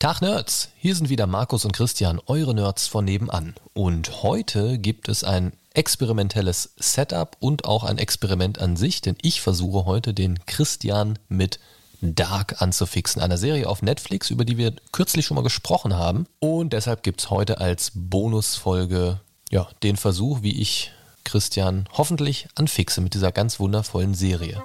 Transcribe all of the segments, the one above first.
Tag Nerds, hier sind wieder Markus und Christian, eure Nerds von nebenan. Und heute gibt es ein experimentelles Setup und auch ein Experiment an sich, denn ich versuche heute den Christian mit Dark anzufixen, einer Serie auf Netflix, über die wir kürzlich schon mal gesprochen haben. Und deshalb gibt es heute als Bonusfolge ja, den Versuch, wie ich Christian hoffentlich anfixe mit dieser ganz wundervollen Serie.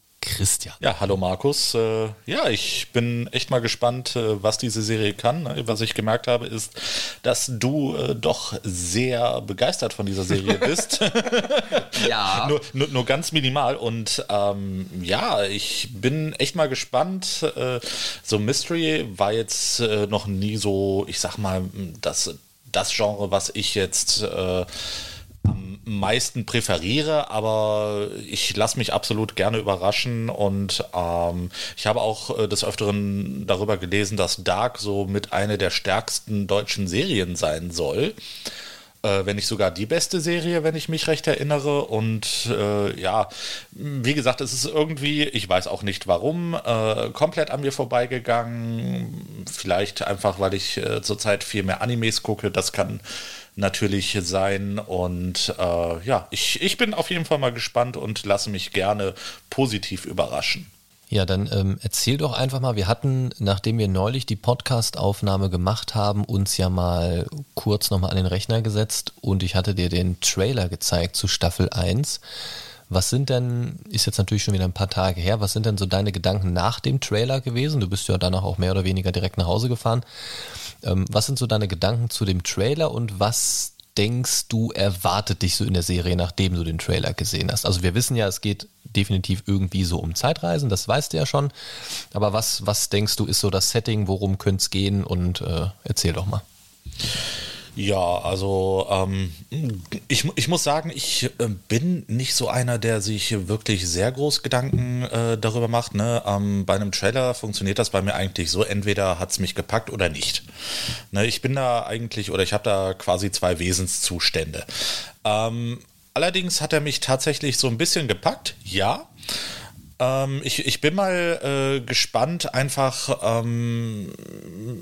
Christian. Ja, hallo Markus. Äh, ja, ich bin echt mal gespannt, äh, was diese Serie kann. Was ich gemerkt habe, ist, dass du äh, doch sehr begeistert von dieser Serie bist. ja. nur, nur, nur, ganz minimal. Und ähm, ja, ich bin echt mal gespannt. So Mystery war jetzt noch nie so, ich sag mal, das, das Genre, was ich jetzt äh, am meisten präferiere, aber ich lasse mich absolut gerne überraschen und ähm, ich habe auch äh, des Öfteren darüber gelesen, dass Dark so mit einer der stärksten deutschen Serien sein soll. Äh, wenn nicht sogar die beste Serie, wenn ich mich recht erinnere. Und äh, ja, wie gesagt, es ist irgendwie, ich weiß auch nicht warum, äh, komplett an mir vorbeigegangen. Vielleicht einfach, weil ich äh, zurzeit viel mehr Animes gucke. Das kann natürlich sein. Und äh, ja, ich, ich bin auf jeden Fall mal gespannt und lasse mich gerne positiv überraschen. Ja, dann ähm, erzähl doch einfach mal, wir hatten, nachdem wir neulich die Podcast-Aufnahme gemacht haben, uns ja mal kurz nochmal an den Rechner gesetzt und ich hatte dir den Trailer gezeigt zu Staffel 1. Was sind denn, ist jetzt natürlich schon wieder ein paar Tage her, was sind denn so deine Gedanken nach dem Trailer gewesen? Du bist ja danach auch mehr oder weniger direkt nach Hause gefahren. Ähm, was sind so deine Gedanken zu dem Trailer und was denkst du erwartet dich so in der Serie, nachdem du den Trailer gesehen hast? Also wir wissen ja, es geht definitiv irgendwie so um Zeitreisen, das weißt du ja schon. Aber was, was denkst du, ist so das Setting, worum könnte es gehen? Und äh, erzähl doch mal. Ja, also ähm, ich, ich muss sagen, ich äh, bin nicht so einer, der sich wirklich sehr groß Gedanken äh, darüber macht. Ne? Ähm, bei einem Trailer funktioniert das bei mir eigentlich so, entweder hat es mich gepackt oder nicht. Ne? Ich bin da eigentlich, oder ich habe da quasi zwei Wesenszustände. Ähm, allerdings hat er mich tatsächlich so ein bisschen gepackt, ja. Ähm, ich, ich bin mal äh, gespannt, einfach, ähm,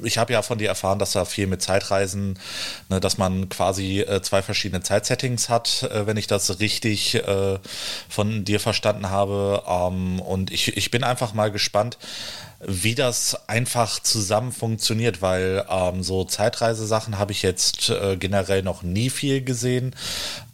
ich habe ja von dir erfahren, dass da viel mit Zeitreisen, ne, dass man quasi äh, zwei verschiedene Zeitsettings hat, äh, wenn ich das richtig äh, von dir verstanden habe. Ähm, und ich, ich bin einfach mal gespannt, wie das einfach zusammen funktioniert, weil ähm, so Zeitreisesachen habe ich jetzt äh, generell noch nie viel gesehen.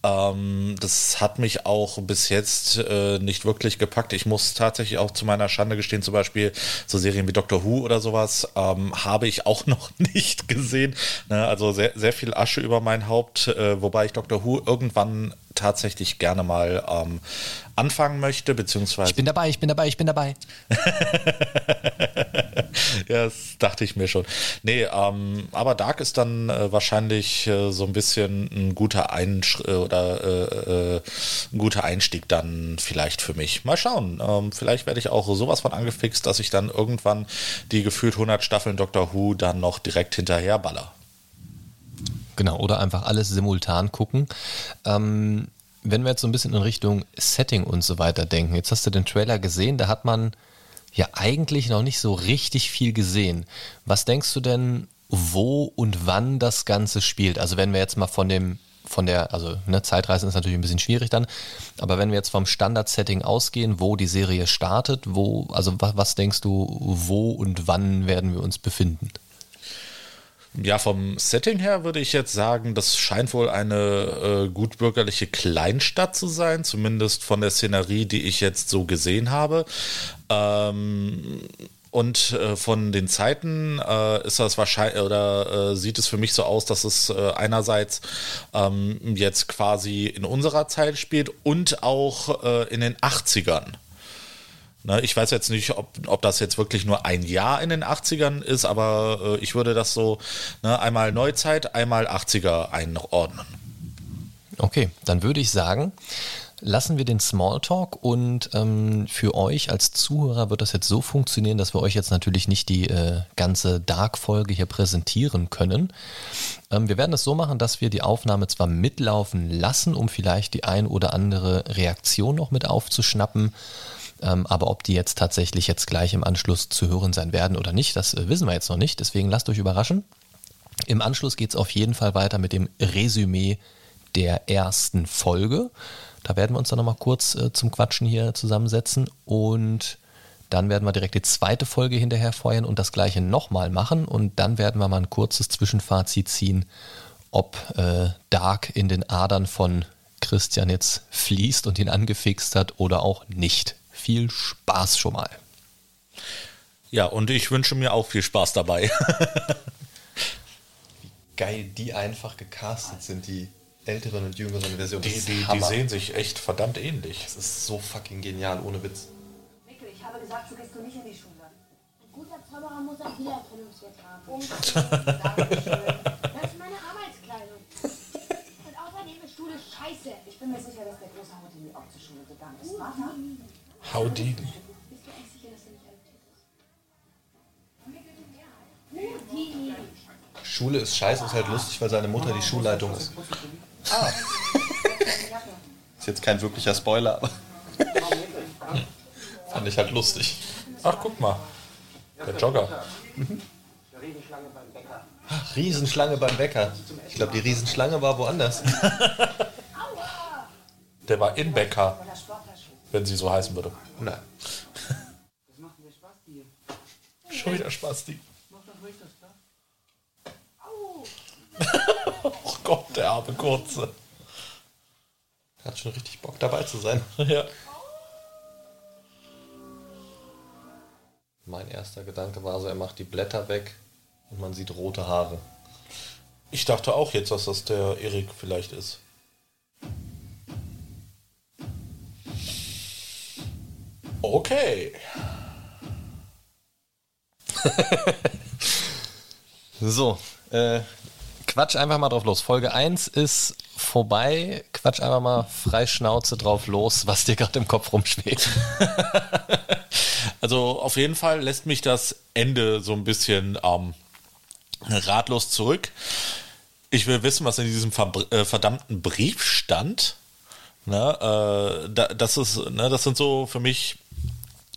Ähm, das hat mich auch bis jetzt äh, nicht wirklich gepackt. Ich muss tatsächlich auch zu meiner Schande gestehen, zum Beispiel so Serien wie Doctor Who oder sowas ähm, habe ich auch noch nicht gesehen. Ne? Also sehr, sehr viel Asche über mein Haupt, äh, wobei ich Doctor Who irgendwann tatsächlich gerne mal ähm, anfangen möchte, beziehungsweise. Ich bin dabei, ich bin dabei, ich bin dabei. ja, das dachte ich mir schon. Nee, ähm, aber Dark ist dann äh, wahrscheinlich äh, so ein bisschen ein guter Einsch äh, oder äh, äh, ein guter Einstieg dann vielleicht für mich. Mal schauen. Ähm, vielleicht werde ich auch sowas von angefixt, dass ich dann irgendwann die gefühlt 100 Staffeln Doctor Who dann noch direkt hinterher baller. Genau, oder einfach alles simultan gucken. Ähm, wenn wir jetzt so ein bisschen in Richtung Setting und so weiter denken, jetzt hast du den Trailer gesehen, da hat man ja eigentlich noch nicht so richtig viel gesehen. Was denkst du denn, wo und wann das Ganze spielt? Also wenn wir jetzt mal von dem, von der, also ne, Zeitreisen ist natürlich ein bisschen schwierig dann, aber wenn wir jetzt vom Standard-Setting ausgehen, wo die Serie startet, wo, also was, was denkst du, wo und wann werden wir uns befinden? Ja, vom Setting her würde ich jetzt sagen, das scheint wohl eine äh, gutbürgerliche Kleinstadt zu sein, zumindest von der Szenerie, die ich jetzt so gesehen habe. Ähm, und äh, von den Zeiten äh, ist das wahrscheinlich oder äh, sieht es für mich so aus, dass es äh, einerseits ähm, jetzt quasi in unserer Zeit spielt und auch äh, in den 80ern. Ne, ich weiß jetzt nicht, ob, ob das jetzt wirklich nur ein Jahr in den 80ern ist, aber äh, ich würde das so ne, einmal Neuzeit, einmal 80er einordnen. Okay, dann würde ich sagen, lassen wir den Smalltalk und ähm, für euch als Zuhörer wird das jetzt so funktionieren, dass wir euch jetzt natürlich nicht die äh, ganze Dark-Folge hier präsentieren können. Ähm, wir werden es so machen, dass wir die Aufnahme zwar mitlaufen lassen, um vielleicht die ein oder andere Reaktion noch mit aufzuschnappen. Ähm, aber ob die jetzt tatsächlich jetzt gleich im Anschluss zu hören sein werden oder nicht, das äh, wissen wir jetzt noch nicht. Deswegen lasst euch überraschen. Im Anschluss geht es auf jeden Fall weiter mit dem Resümee der ersten Folge. Da werden wir uns dann nochmal kurz äh, zum Quatschen hier zusammensetzen und dann werden wir direkt die zweite Folge hinterher feuern und das gleiche nochmal machen und dann werden wir mal ein kurzes Zwischenfazit ziehen, ob äh, Dark in den Adern von Christian jetzt fließt und ihn angefixt hat oder auch nicht. Viel Spaß schon mal. Ja, und ich wünsche mir auch viel Spaß dabei. Wie geil die einfach gecastet sind, die älteren und jüngeren Versionen. Die, die, die sehen sich echt verdammt ähnlich. Das ist so fucking genial, ohne Witz. Mikkel, ich habe gesagt, so gehst du nicht in die Schule. Ein guter Zauberer muss ein Wiedererkennungswert haben. Um das ist meine Arbeitskleidung. Und außerdem ist Schule scheiße. Ich bin mir sicher, dass der große Hautini auch zur Schule gegangen ist. Vater? Howdy. Bist du eigentlich sicher, dass er nicht adoptiert ist? Houdini. Schule ist scheiße, ist halt lustig, weil seine Mutter die Schulleitung ist. Ah. Ist jetzt kein wirklicher Spoiler, aber fand ich halt lustig. Ach, guck mal. Der Jogger. Ach, Riesenschlange beim Bäcker. Ich glaube, die Riesenschlange war woanders. Der war in Becker, wenn sie so heißen würde. Nein. Schon wieder Spasti. oh Gott, der arme Kurze. Hat schon richtig Bock dabei zu sein. Ja. Mein erster Gedanke war so, er macht die Blätter weg und man sieht rote Haare. Ich dachte auch jetzt, dass das der Erik vielleicht ist. Okay. So, äh, quatsch einfach mal drauf los. Folge 1 ist vorbei. Quatsch einfach mal frei Schnauze drauf los, was dir gerade im Kopf rumschwebt. Also auf jeden Fall lässt mich das Ende so ein bisschen ähm, ratlos zurück. Ich will wissen, was in diesem äh, verdammten Brief stand. Ne, äh, da, das ist, ne, das sind so für mich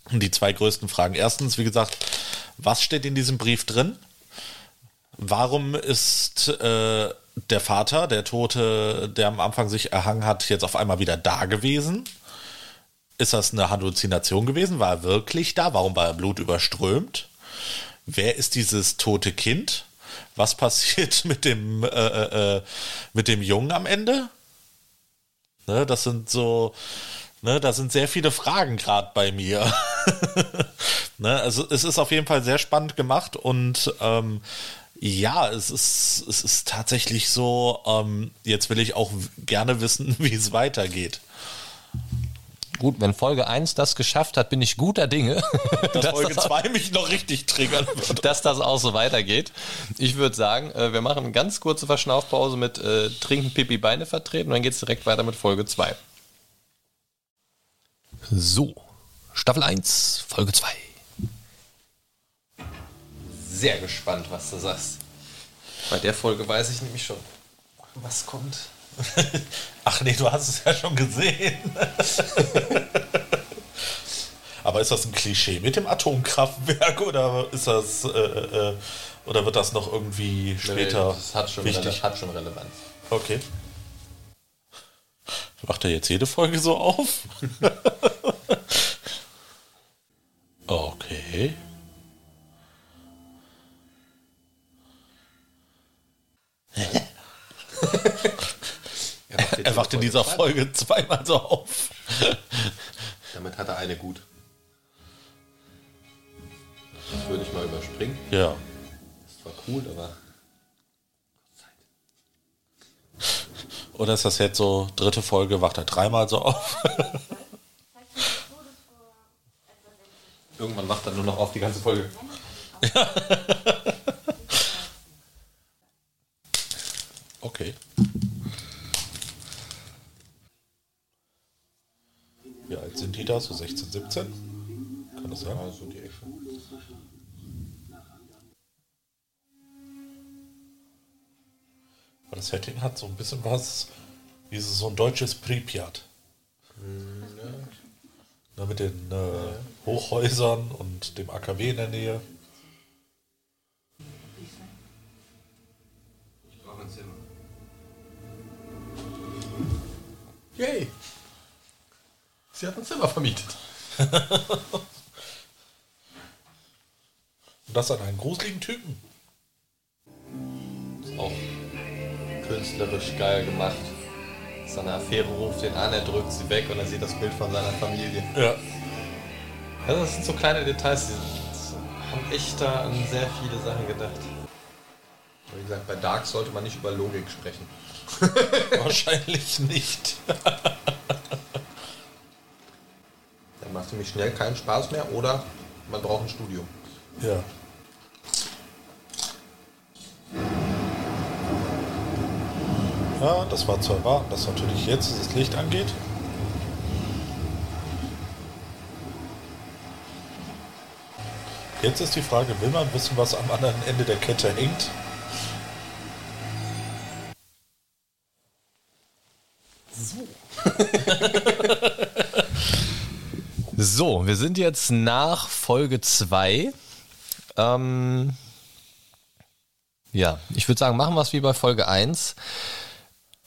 die zwei größten Fragen. Erstens, wie gesagt, was steht in diesem Brief drin? Warum ist äh, der Vater, der Tote, der am Anfang sich erhangen hat, jetzt auf einmal wieder da gewesen? Ist das eine Halluzination gewesen? War er wirklich da? Warum war er blutüberströmt? Wer ist dieses tote Kind? Was passiert mit dem, äh, äh, äh, mit dem Jungen am Ende? Ne, das sind so, ne, da sind sehr viele Fragen gerade bei mir. ne, also es ist auf jeden Fall sehr spannend gemacht und ähm, ja, es ist, es ist tatsächlich so, ähm, jetzt will ich auch gerne wissen, wie es weitergeht. Gut, wenn Folge 1 das geschafft hat, bin ich guter Dinge, Dass dass, Folge das, 2 mich noch richtig triggern wird. dass das auch so weitergeht. Ich würde sagen, äh, wir machen eine ganz kurze Verschnaufpause mit äh, Trinken, Pipi, Beine vertreten und dann geht es direkt weiter mit Folge 2. So, Staffel 1, Folge 2. Sehr gespannt, was du sagst. Bei der Folge weiß ich nämlich schon, was kommt. Ach nee, du hast es ja schon gesehen. Aber ist das ein Klischee mit dem Atomkraftwerk oder ist das äh, äh, oder wird das noch irgendwie später das hat schon, wichtig? Rele hat schon Relevanz. Okay. Macht er jetzt jede Folge so auf? okay. Er wacht in dieser Folge zweimal so auf. Damit hat er eine gut. Das würde ich mal überspringen. Ja. Das war cool, aber. Oder ist das jetzt so, dritte Folge, wacht er dreimal so auf? Irgendwann wacht er nur noch auf die ganze Folge. Okay. Wieder, so 16, 17. Kann das sein? Ja, so die Ecke. Das Setting hat so ein bisschen was, wie so ein deutsches Pripyat. Na, mit den äh, Hochhäusern und dem AKW in der Nähe. Sie hat ein Zimmer vermietet. Und das an einen gruseligen Typen. Ist auch künstlerisch geil gemacht. Seine Affäre ruft ihn an, er drückt sie weg und er sieht das Bild von seiner Familie. Ja. Also das sind so kleine Details, die die haben echt da an sehr viele Sachen gedacht. Wie gesagt, bei Dark sollte man nicht über Logik sprechen. Wahrscheinlich nicht. Nämlich schnell keinen Spaß mehr oder man braucht ein Studio. Ja. Ja, das war zu erwarten, dass natürlich jetzt das Licht angeht. Jetzt ist die Frage, will man wissen, was am anderen Ende der Kette hängt? So, wir sind jetzt nach Folge 2. Ähm, ja, ich würde sagen, machen wir es wie bei Folge 1.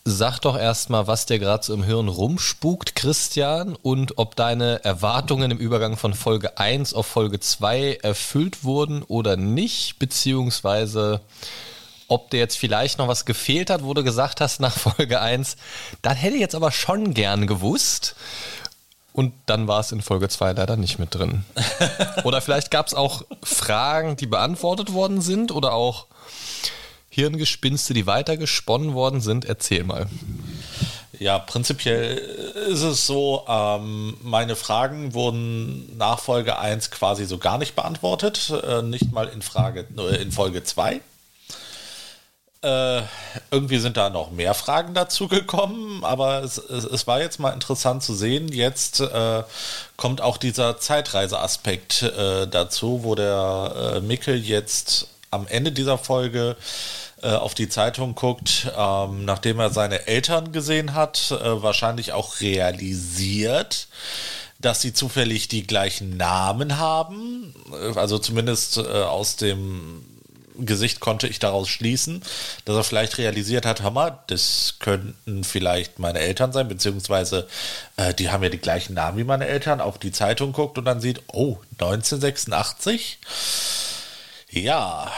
Sag doch erstmal, was dir gerade so im Hirn rumspukt, Christian, und ob deine Erwartungen im Übergang von Folge 1 auf Folge 2 erfüllt wurden oder nicht, beziehungsweise ob dir jetzt vielleicht noch was gefehlt hat, wo du gesagt hast nach Folge 1, dann hätte ich jetzt aber schon gern gewusst. Und dann war es in Folge 2 leider nicht mit drin. Oder vielleicht gab es auch Fragen, die beantwortet worden sind oder auch Hirngespinste, die weitergesponnen worden sind. Erzähl mal. Ja, prinzipiell ist es so, ähm, meine Fragen wurden nach Folge 1 quasi so gar nicht beantwortet, äh, nicht mal in Frage äh, in Folge 2. Äh, irgendwie sind da noch mehr Fragen dazu gekommen, aber es, es, es war jetzt mal interessant zu sehen. Jetzt äh, kommt auch dieser Zeitreiseaspekt äh, dazu, wo der äh, Mickel jetzt am Ende dieser Folge äh, auf die Zeitung guckt, ähm, nachdem er seine Eltern gesehen hat, äh, wahrscheinlich auch realisiert, dass sie zufällig die gleichen Namen haben. Also zumindest äh, aus dem Gesicht konnte ich daraus schließen, dass er vielleicht realisiert hat, Hammer, das könnten vielleicht meine Eltern sein, beziehungsweise äh, die haben ja die gleichen Namen wie meine Eltern, auf die Zeitung guckt und dann sieht, oh, 1986? Ja,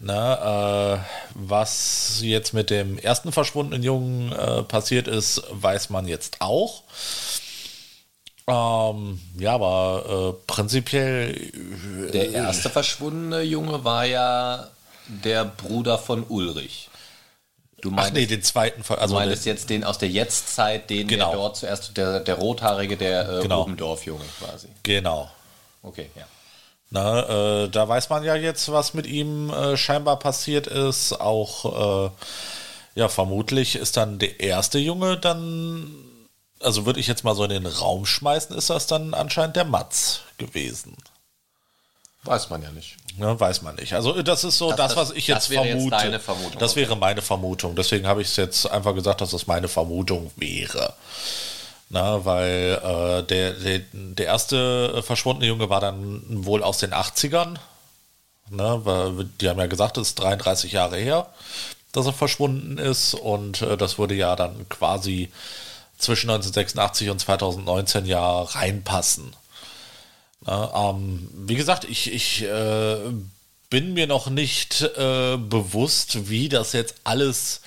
na, äh, was jetzt mit dem ersten verschwundenen Jungen äh, passiert ist, weiß man jetzt auch. Ähm, ja, aber äh, prinzipiell. äh, Der erste verschwundene Junge war ja der Bruder von Ulrich. Du Ach meinst, nee, den zweiten du Also meintest den- jetzt den aus der Jetztzeit, den Genau. der dort zuerst, der, der rothaarige, der äh, Genau. Rubendorf-Junge quasi. genau. Okay, ja. Na, äh, da weiß man ja jetzt, was mit ihm äh, scheinbar passiert ist. Auch, äh, ja, vermutlich ist dann der erste Junge dann, also würde ich jetzt mal so in den Raum schmeißen, ist das dann anscheinend der Matz gewesen. Weiß man ja nicht. Ne, weiß man nicht. Also das ist so Das- das, das- was ich das jetzt jetzt vermute. deine Vermutung, Das wäre meine Vermutung. Deswegen habe ich es jetzt einfach gesagt, dass das meine Vermutung wäre. Na, weil äh, der, der, der erste äh, verschwundene Junge war dann wohl aus den 80ern. Ne, weil die haben ja gesagt, es ist 33 Jahre her, dass er verschwunden ist. Und äh, das würde ja dann quasi zwischen 1986 und 2019 ja reinpassen. Na, ähm, wie gesagt, ich, ich äh, bin mir noch nicht äh, bewusst, wie das jetzt alles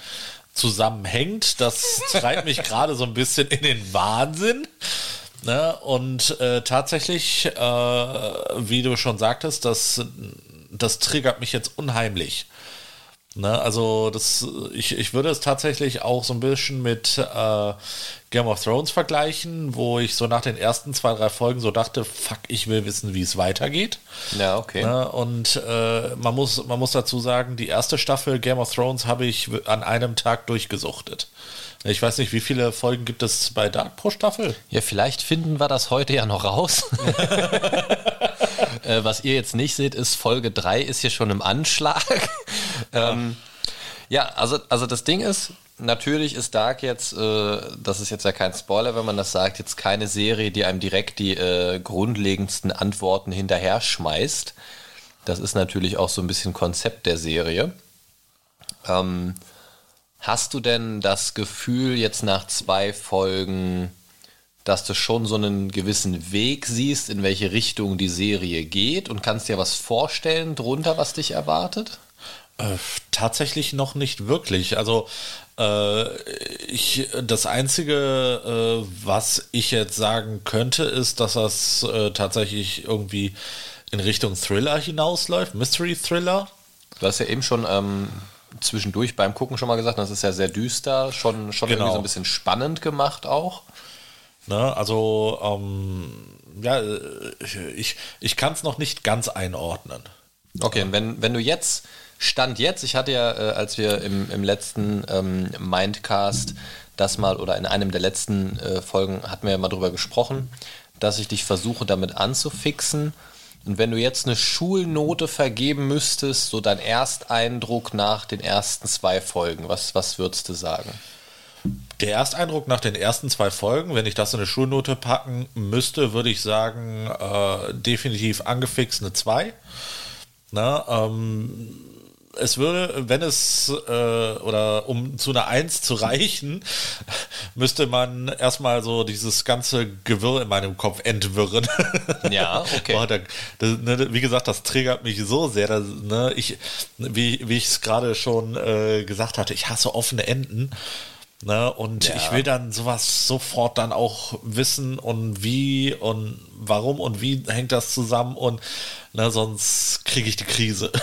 zusammenhängt. Das treibt mich gerade so ein bisschen in den Wahnsinn. Ne? Und äh, tatsächlich, äh, wie du schon sagtest, das, das triggert mich jetzt unheimlich. Ne, also das, ich, ich würde es tatsächlich auch so ein bisschen mit äh, Game of Thrones vergleichen, wo ich so nach den ersten zwei, drei Folgen so dachte, fuck, ich will wissen, wie es weitergeht. Ja, okay. Ne, und äh, man, muss, man muss dazu sagen, die erste Staffel Game of Thrones habe ich an einem Tag durchgesuchtet. Ich weiß nicht, wie viele Folgen gibt es bei Dark pro Staffel? Ja, vielleicht finden wir das heute ja noch raus. äh, was ihr jetzt nicht seht, ist Folge 3 ist hier schon im Anschlag. Ähm, ja, also, also das Ding ist, natürlich ist Dark jetzt, äh, das ist jetzt ja kein Spoiler, wenn man das sagt, jetzt keine Serie, die einem direkt die äh, grundlegendsten Antworten hinterher schmeißt. Das ist natürlich auch so ein bisschen Konzept der Serie. Ähm, hast du denn das Gefühl jetzt nach zwei Folgen, dass du schon so einen gewissen Weg siehst, in welche Richtung die Serie geht und kannst dir was vorstellen drunter, was dich erwartet? Äh, tatsächlich noch nicht wirklich. Also äh, ich, das Einzige, äh, was ich jetzt sagen könnte, ist, dass das äh, tatsächlich irgendwie in Richtung Thriller hinausläuft, Mystery Thriller. Du hast ja eben schon ähm, zwischendurch beim Gucken schon mal gesagt, das ist ja sehr düster, schon, schon Genau. irgendwie so ein bisschen spannend gemacht auch. Ne? Also ähm, ja, äh, ich, ich kann es noch nicht ganz einordnen. Okay, und wenn, wenn du jetzt, Stand jetzt, ich hatte ja, äh, als wir im, im letzten ähm, Mindcast das mal oder in einem der letzten äh, Folgen hatten wir ja mal drüber gesprochen, dass ich dich versuche damit anzufixen. Und wenn du jetzt eine Schulnote vergeben müsstest, so dein Ersteindruck nach den ersten zwei Folgen, was, was würdest du sagen? Der Ersteindruck nach den ersten zwei Folgen, wenn ich das in eine Schulnote packen müsste, würde ich sagen, äh, definitiv angefixt eine 2. Na, ähm, es würde, wenn es, äh, oder um zu einer 1 zu reichen, müsste man erstmal so dieses ganze Gewirr in meinem Kopf entwirren. Ja, okay. Boah, da, das, ne, wie gesagt, das triggert mich so sehr. Dass, ne, ich, wie, wie ich es gerade schon äh, gesagt hatte, ich hasse offene Enden. Ne, und Ja. ich will dann sowas sofort dann auch wissen und wie und warum und wie hängt das zusammen und ne, sonst kriege ich die Krise.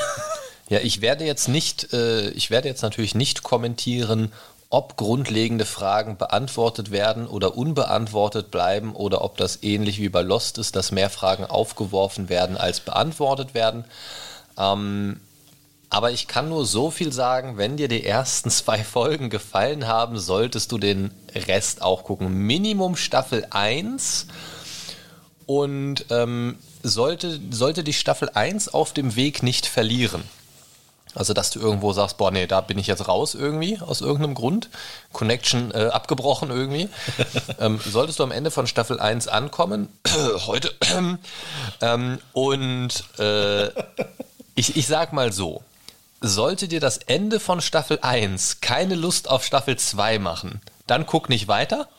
Ja, ich werde jetzt nicht, äh, ich werde jetzt natürlich nicht kommentieren, ob grundlegende Fragen beantwortet werden oder unbeantwortet bleiben oder ob das ähnlich wie bei Lost ist, dass mehr Fragen aufgeworfen werden als beantwortet werden. Ähm, aber ich kann nur so viel sagen, wenn dir die ersten zwei Folgen gefallen haben, solltest du den Rest auch gucken. Minimum Staffel 1 und ähm, sollte, sollte die Staffel 1 auf dem Weg nicht verlieren. Also, dass du irgendwo sagst, boah, nee, da bin ich jetzt raus irgendwie, aus irgendeinem Grund. Connection äh, abgebrochen irgendwie. ähm, solltest du am Ende von Staffel 1 ankommen, heute, ähm, und äh, ich, ich sag mal so, sollte dir das Ende von Staffel 1 keine Lust auf Staffel 2 machen, dann guck nicht weiter.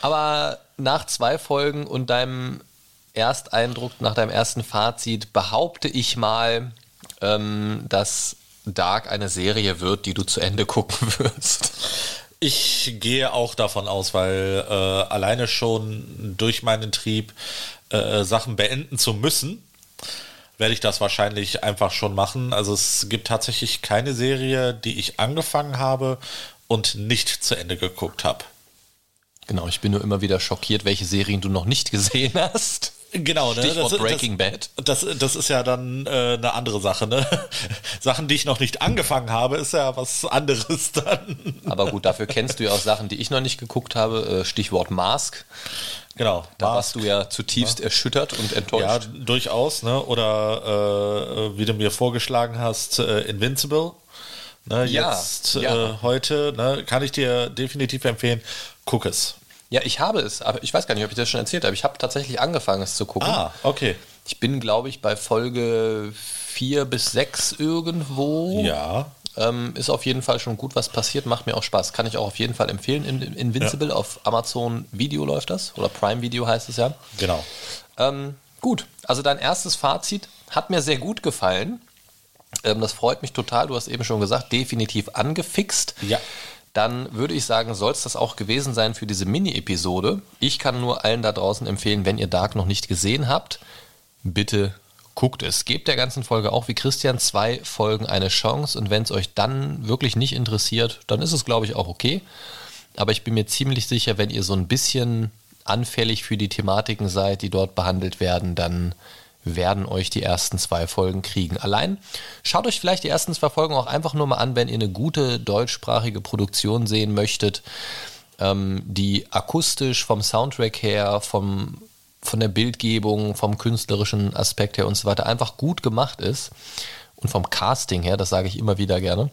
Aber nach zwei Folgen und deinem Ersteindruck, nach deinem ersten Fazit, behaupte ich mal, ähm, dass Dark eine Serie wird, die du zu Ende gucken wirst. Ich gehe auch davon aus, weil äh, alleine schon durch meinen Trieb, äh, Sachen beenden zu müssen, werde ich das wahrscheinlich einfach schon machen. Also es gibt tatsächlich keine Serie, die ich angefangen habe und nicht zu Ende geguckt habe. Genau, ich bin nur immer wieder schockiert, welche Serien du noch nicht gesehen hast. Genau, ne? Stichwort das, Breaking Bad. Das, das ist ja dann äh, eine andere Sache, ne? Sachen, die ich noch nicht angefangen habe, ist ja was anderes dann. Aber gut, dafür kennst du ja auch Sachen, die ich noch nicht geguckt habe. Äh, Stichwort Mask. Genau. Da Mask. warst du ja zutiefst erschüttert und Ja, enttäuscht. durchaus, ne? Oder äh, wie du mir vorgeschlagen hast, äh, Invincible. Ne, Ja, jetzt ja. Äh, heute, ne, kann ich dir definitiv empfehlen, guck es. Ja, ich habe es, aber ich weiß gar nicht, ob ich das schon erzählt habe. Ich habe tatsächlich angefangen, es zu gucken. Ah, okay. Ich bin, glaube ich, bei Folge 4 bis 6 irgendwo. Ja. Ähm, ist auf jeden Fall schon gut, was passiert, macht mir auch Spaß. Kann ich auch auf jeden Fall empfehlen. In, Invincible auf Amazon Video läuft das. Oder Prime Video heißt es ja. Genau. Ähm, gut, also dein erstes Fazit hat mir sehr gut gefallen. Ähm, das freut mich total. Du hast eben schon gesagt, definitiv angefixt. Ja. Dann würde ich sagen, soll es das auch gewesen sein für diese Mini-Episode. Ich kann nur allen da draußen empfehlen, wenn ihr Dark noch nicht gesehen habt, bitte guckt es. Gebt der ganzen Folge auch wie Christian zwei Folgen eine Chance und wenn es euch dann wirklich nicht interessiert, dann ist es, glaube ich, auch okay. Aber ich bin mir ziemlich sicher, wenn ihr so ein bisschen anfällig für die Thematiken seid, die dort behandelt werden, dann werden euch die ersten zwei Folgen kriegen. Allein schaut euch vielleicht die ersten zwei Folgen auch einfach nur mal an, wenn ihr eine gute deutschsprachige Produktion sehen möchtet, ähm, die akustisch vom Soundtrack her, vom, von der Bildgebung, vom künstlerischen Aspekt her und so weiter einfach gut gemacht ist und vom Casting her, das sage ich immer wieder gerne.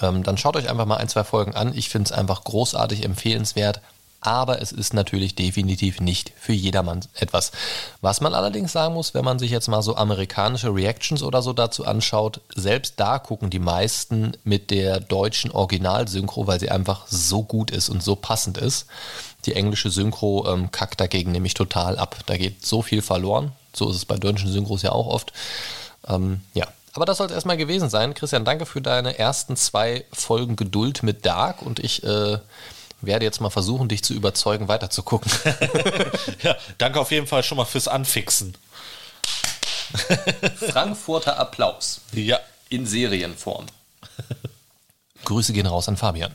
Ähm, dann schaut euch einfach mal ein, zwei Folgen an. Ich finde es einfach großartig empfehlenswert aber es ist natürlich definitiv nicht für jedermann etwas. Was man allerdings sagen muss, wenn man sich jetzt mal so amerikanische Reactions oder so dazu anschaut, selbst da gucken die meisten mit der deutschen Originalsynchro, weil sie einfach so gut ist und so passend ist. Die englische Synchro ähm, kackt dagegen nämlich total ab. Da geht so viel verloren. So ist es bei deutschen Synchros ja auch oft. Ähm, ja, aber das soll es erstmal gewesen sein. Christian, danke für deine ersten zwei Folgen Geduld mit Dark und ich äh, werde jetzt mal versuchen, dich zu überzeugen, weiterzugucken. ja, danke auf jeden Fall schon mal fürs Anfixen. Frankfurter Applaus. Ja. In Serienform. Grüße gehen raus an Fabian.